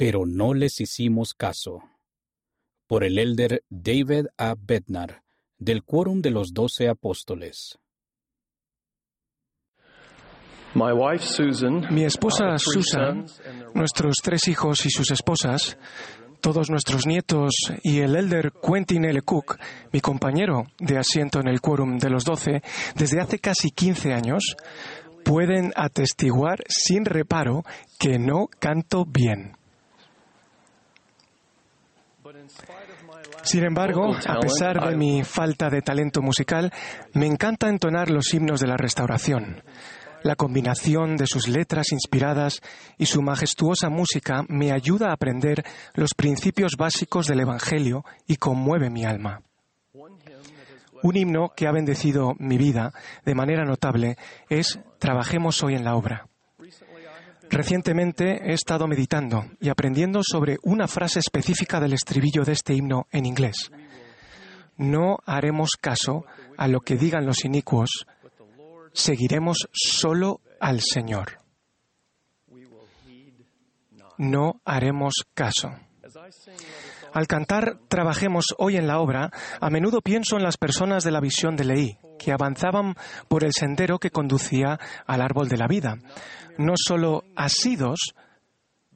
pero no les hicimos caso. Por el elder David A. Bednar, del Quórum de los Doce Apóstoles. Mi esposa Susan, nuestros tres hijos y sus esposas, todos nuestros nietos y el elder Quentin L. Cook, mi compañero de asiento en el quórum de los doce, desde hace casi 15 años, pueden atestiguar sin reparo que no canto bien. Sin embargo, a pesar de mi falta de talento musical, me encanta entonar los himnos de la restauración. La combinación de sus letras inspiradas y su majestuosa música me ayuda a aprender los principios básicos del Evangelio y conmueve mi alma. Un himno que ha bendecido mi vida de manera notable es Trabajemos hoy en la obra. Recientemente he estado meditando y aprendiendo sobre una frase específica del estribillo de este himno en inglés. No haremos caso a lo que digan los inicuos, seguiremos solo al Señor. No haremos caso. Al cantar Trabajemos hoy en la obra, a menudo pienso en las personas de la visión de Leí, que avanzaban por el sendero que conducía al árbol de la vida. No solo asidos,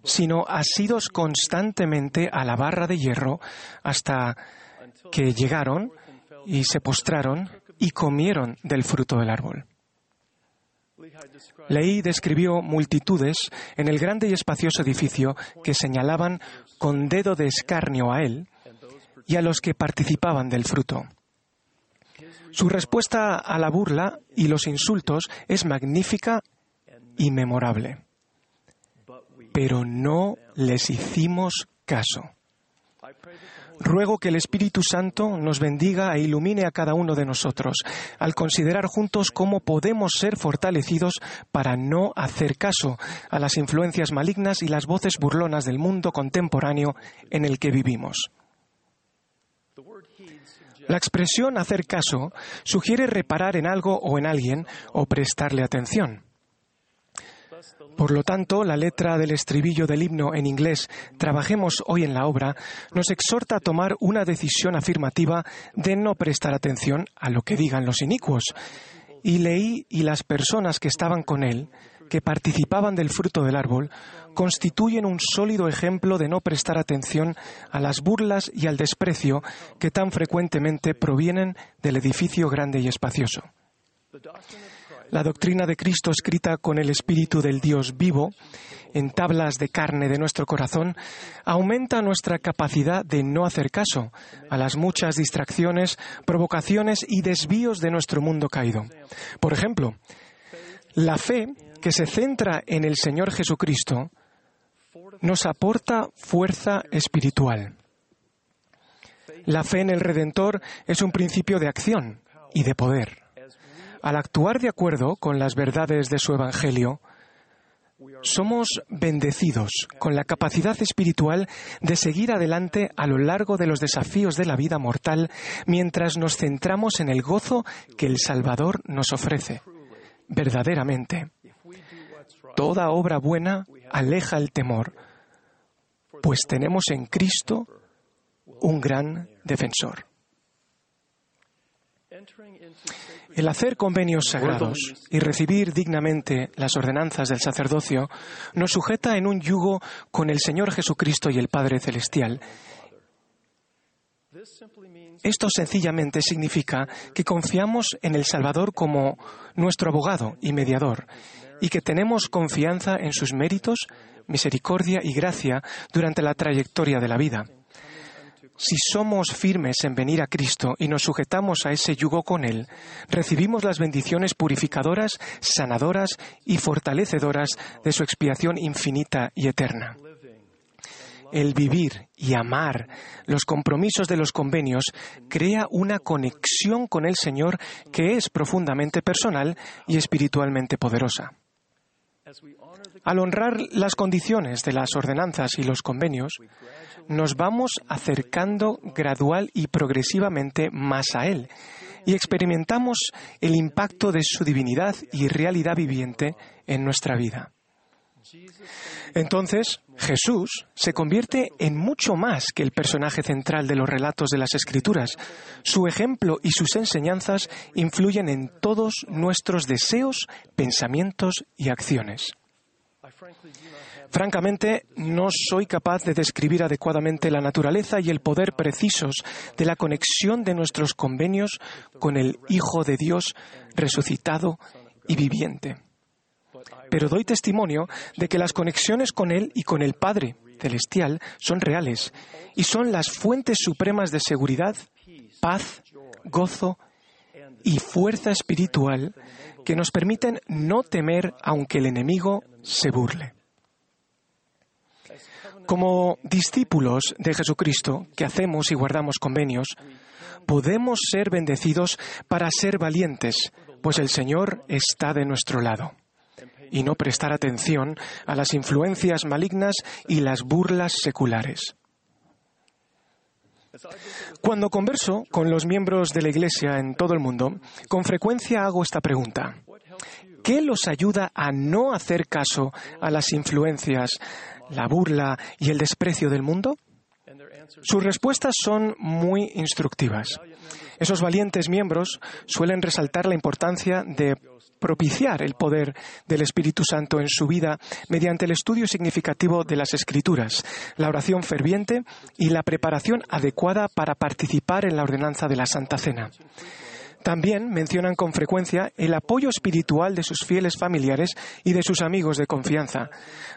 sino asidos constantemente a la barra de hierro hasta que llegaron y se postraron y comieron del fruto del árbol. Leí describió multitudes en el grande y espacioso edificio que señalaban con dedo de escarnio a él y a los que participaban del fruto. Su respuesta a la burla y los insultos es magnífica y memorable. Pero no les hicimos caso. Ruego que el Espíritu Santo nos bendiga e ilumine a cada uno de nosotros al considerar juntos cómo podemos ser fortalecidos para no hacer caso a las influencias malignas y las voces burlonas del mundo contemporáneo en el que vivimos. La expresión hacer caso sugiere reparar en algo o en alguien o prestarle atención. Por lo tanto, la letra del estribillo del himno en inglés Trabajemos hoy en la obra nos exhorta a tomar una decisión afirmativa de no prestar atención a lo que digan los inicuos. Y Leí y las personas que estaban con él, que participaban del fruto del árbol, constituyen un sólido ejemplo de no prestar atención a las burlas y al desprecio que tan frecuentemente provienen del edificio grande y espacioso. La doctrina de Cristo escrita con el Espíritu del Dios vivo en tablas de carne de nuestro corazón aumenta nuestra capacidad de no hacer caso a las muchas distracciones, provocaciones y desvíos de nuestro mundo caído. Por ejemplo, la fe que se centra en el Señor Jesucristo nos aporta fuerza espiritual. La fe en el Redentor es un principio de acción y de poder. Al actuar de acuerdo con las verdades de su Evangelio, somos bendecidos con la capacidad espiritual de seguir adelante a lo largo de los desafíos de la vida mortal mientras nos centramos en el gozo que el Salvador nos ofrece. Verdaderamente, toda obra buena aleja el temor, pues tenemos en Cristo un gran defensor. El hacer convenios sagrados y recibir dignamente las ordenanzas del sacerdocio nos sujeta en un yugo con el Señor Jesucristo y el Padre Celestial. Esto sencillamente significa que confiamos en el Salvador como nuestro abogado y mediador y que tenemos confianza en sus méritos, misericordia y gracia durante la trayectoria de la vida. Si somos firmes en venir a Cristo y nos sujetamos a ese yugo con Él, recibimos las bendiciones purificadoras, sanadoras y fortalecedoras de su expiación infinita y eterna. El vivir y amar los compromisos de los convenios crea una conexión con el Señor que es profundamente personal y espiritualmente poderosa. Al honrar las condiciones de las ordenanzas y los convenios, nos vamos acercando gradual y progresivamente más a Él y experimentamos el impacto de su divinidad y realidad viviente en nuestra vida. Entonces, Jesús se convierte en mucho más que el personaje central de los relatos de las Escrituras. Su ejemplo y sus enseñanzas influyen en todos nuestros deseos, pensamientos y acciones. Francamente, no soy capaz de describir adecuadamente la naturaleza y el poder precisos de la conexión de nuestros convenios con el Hijo de Dios resucitado y viviente. Pero doy testimonio de que las conexiones con Él y con el Padre Celestial son reales y son las fuentes supremas de seguridad, paz, gozo y fuerza espiritual que nos permiten no temer aunque el enemigo se burle. Como discípulos de Jesucristo, que hacemos y guardamos convenios, podemos ser bendecidos para ser valientes, pues el Señor está de nuestro lado, y no prestar atención a las influencias malignas y las burlas seculares. Cuando converso con los miembros de la Iglesia en todo el mundo, con frecuencia hago esta pregunta. ¿Qué los ayuda a no hacer caso a las influencias la burla y el desprecio del mundo? Sus respuestas son muy instructivas. Esos valientes miembros suelen resaltar la importancia de propiciar el poder del Espíritu Santo en su vida mediante el estudio significativo de las Escrituras, la oración ferviente y la preparación adecuada para participar en la ordenanza de la Santa Cena. También mencionan con frecuencia el apoyo espiritual de sus fieles familiares y de sus amigos de confianza,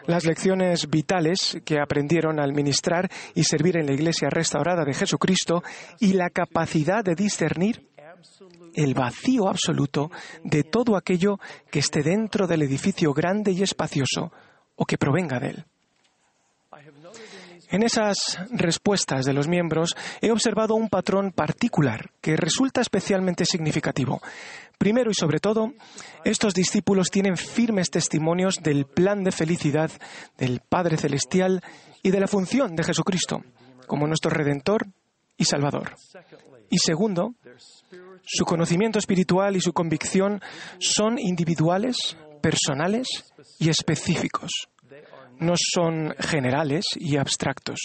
las lecciones vitales que aprendieron al ministrar y servir en la Iglesia restaurada de Jesucristo y la capacidad de discernir el vacío absoluto de todo aquello que esté dentro del edificio grande y espacioso o que provenga de él. En esas respuestas de los miembros he observado un patrón particular que resulta especialmente significativo. Primero y sobre todo, estos discípulos tienen firmes testimonios del plan de felicidad del Padre Celestial y de la función de Jesucristo como nuestro Redentor y Salvador. Y segundo, su conocimiento espiritual y su convicción son individuales, personales y específicos no son generales y abstractos.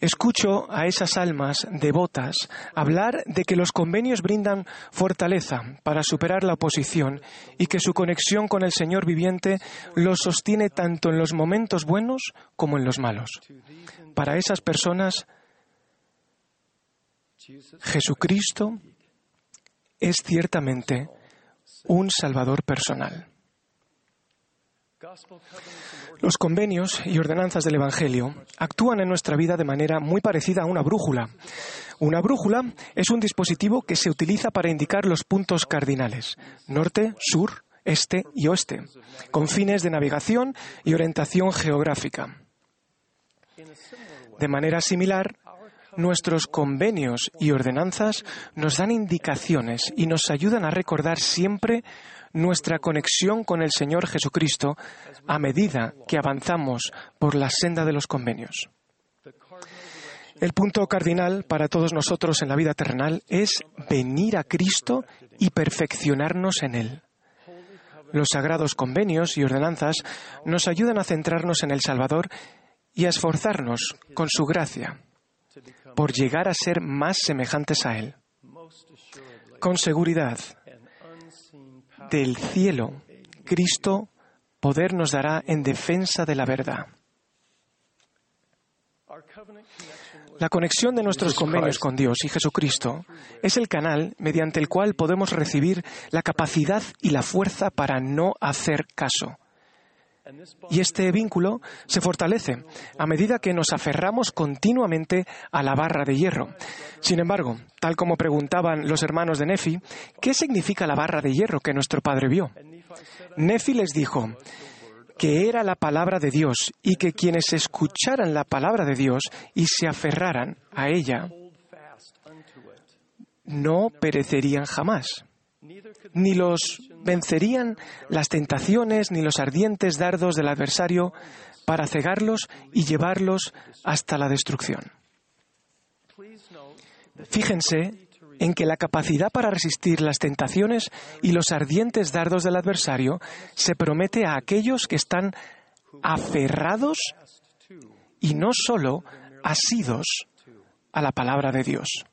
Escucho a esas almas devotas hablar de que los convenios brindan fortaleza para superar la oposición y que su conexión con el Señor viviente los sostiene tanto en los momentos buenos como en los malos. Para esas personas, Jesucristo es ciertamente un Salvador personal. Los convenios y ordenanzas del Evangelio actúan en nuestra vida de manera muy parecida a una brújula. Una brújula es un dispositivo que se utiliza para indicar los puntos cardinales, norte, sur, este y oeste, con fines de navegación y orientación geográfica. De manera similar, nuestros convenios y ordenanzas nos dan indicaciones y nos ayudan a recordar siempre nuestra conexión con el Señor Jesucristo a medida que avanzamos por la senda de los convenios. El punto cardinal para todos nosotros en la vida terrenal es venir a Cristo y perfeccionarnos en Él. Los sagrados convenios y ordenanzas nos ayudan a centrarnos en el Salvador y a esforzarnos con su gracia por llegar a ser más semejantes a Él. Con seguridad, del cielo, Cristo poder nos dará en defensa de la verdad. La conexión de nuestros convenios con Dios y Jesucristo es el canal mediante el cual podemos recibir la capacidad y la fuerza para no hacer caso y este vínculo se fortalece a medida que nos aferramos continuamente a la barra de hierro. Sin embargo, tal como preguntaban los hermanos de Nefi, ¿qué significa la barra de hierro que nuestro padre vio? Nefi les dijo que era la palabra de Dios y que quienes escucharan la palabra de Dios y se aferraran a ella no perecerían jamás ni los vencerían las tentaciones ni los ardientes dardos del adversario para cegarlos y llevarlos hasta la destrucción. Fíjense en que la capacidad para resistir las tentaciones y los ardientes dardos del adversario se promete a aquellos que están aferrados y no solo asidos a la palabra de Dios.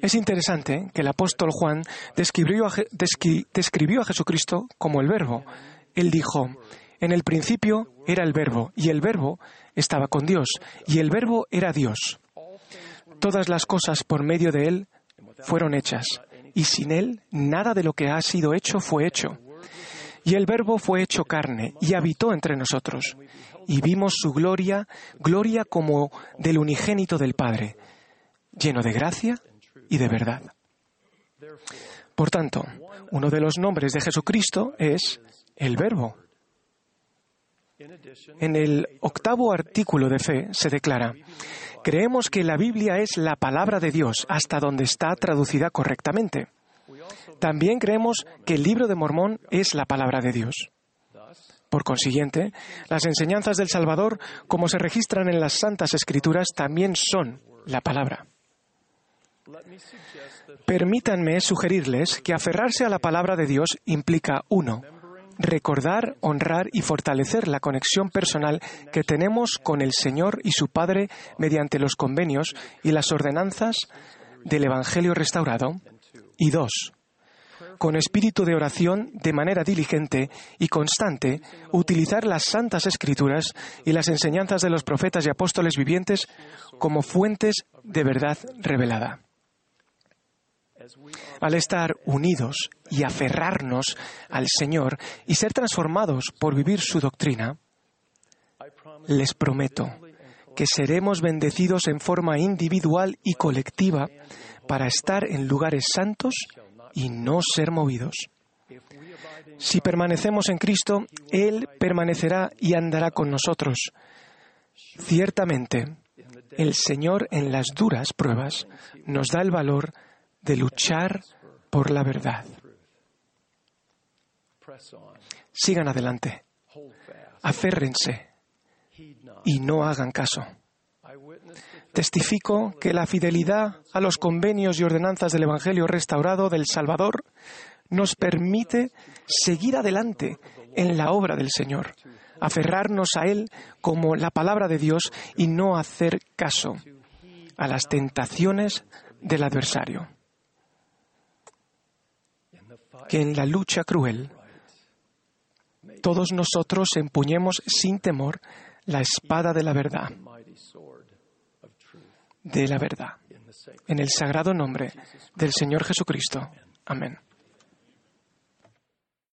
Es interesante que el apóstol Juan describió a, Jesucristo como el verbo. Él dijo, en el principio era el verbo, y el verbo estaba con Dios, y el verbo era Dios. Todas las cosas por medio de Él fueron hechas, y sin Él nada de lo que ha sido hecho fue hecho. Y el verbo fue hecho carne, y habitó entre nosotros, y vimos su gloria, gloria como del unigénito del Padre, lleno de gracia y de verdad. Por tanto, uno de los nombres de Jesucristo es el Verbo. En el octavo artículo de fe se declara, creemos que la Biblia es la palabra de Dios hasta donde está traducida correctamente. También creemos que el libro de Mormón es la palabra de Dios. Por consiguiente, las enseñanzas del Salvador, como se registran en las Santas Escrituras, también son la palabra. Permítanme sugerirles que aferrarse a la palabra de Dios implica, uno, recordar, honrar y fortalecer la conexión personal que tenemos con el Señor y su Padre mediante los convenios y las ordenanzas del Evangelio restaurado. Y dos, con espíritu de oración, de manera diligente y constante, utilizar las santas escrituras y las enseñanzas de los profetas y apóstoles vivientes como fuentes de verdad revelada. Al estar unidos y aferrarnos al Señor y ser transformados por vivir su doctrina, les prometo que seremos bendecidos en forma individual y colectiva para estar en lugares santos y no ser movidos. Si permanecemos en Cristo, Él permanecerá y andará con nosotros. Ciertamente, el Señor en las duras pruebas nos da el valor de luchar por la verdad. Sigan adelante, aférrense y no hagan caso. Testifico que la fidelidad a los convenios y ordenanzas del Evangelio restaurado del Salvador nos permite seguir adelante en la obra del Señor, aferrarnos a Él como la palabra de Dios y no hacer caso a las tentaciones del adversario que en la lucha cruel todos nosotros empuñemos sin temor la espada de la verdad, de la verdad, en el sagrado nombre del Señor Jesucristo. Amén.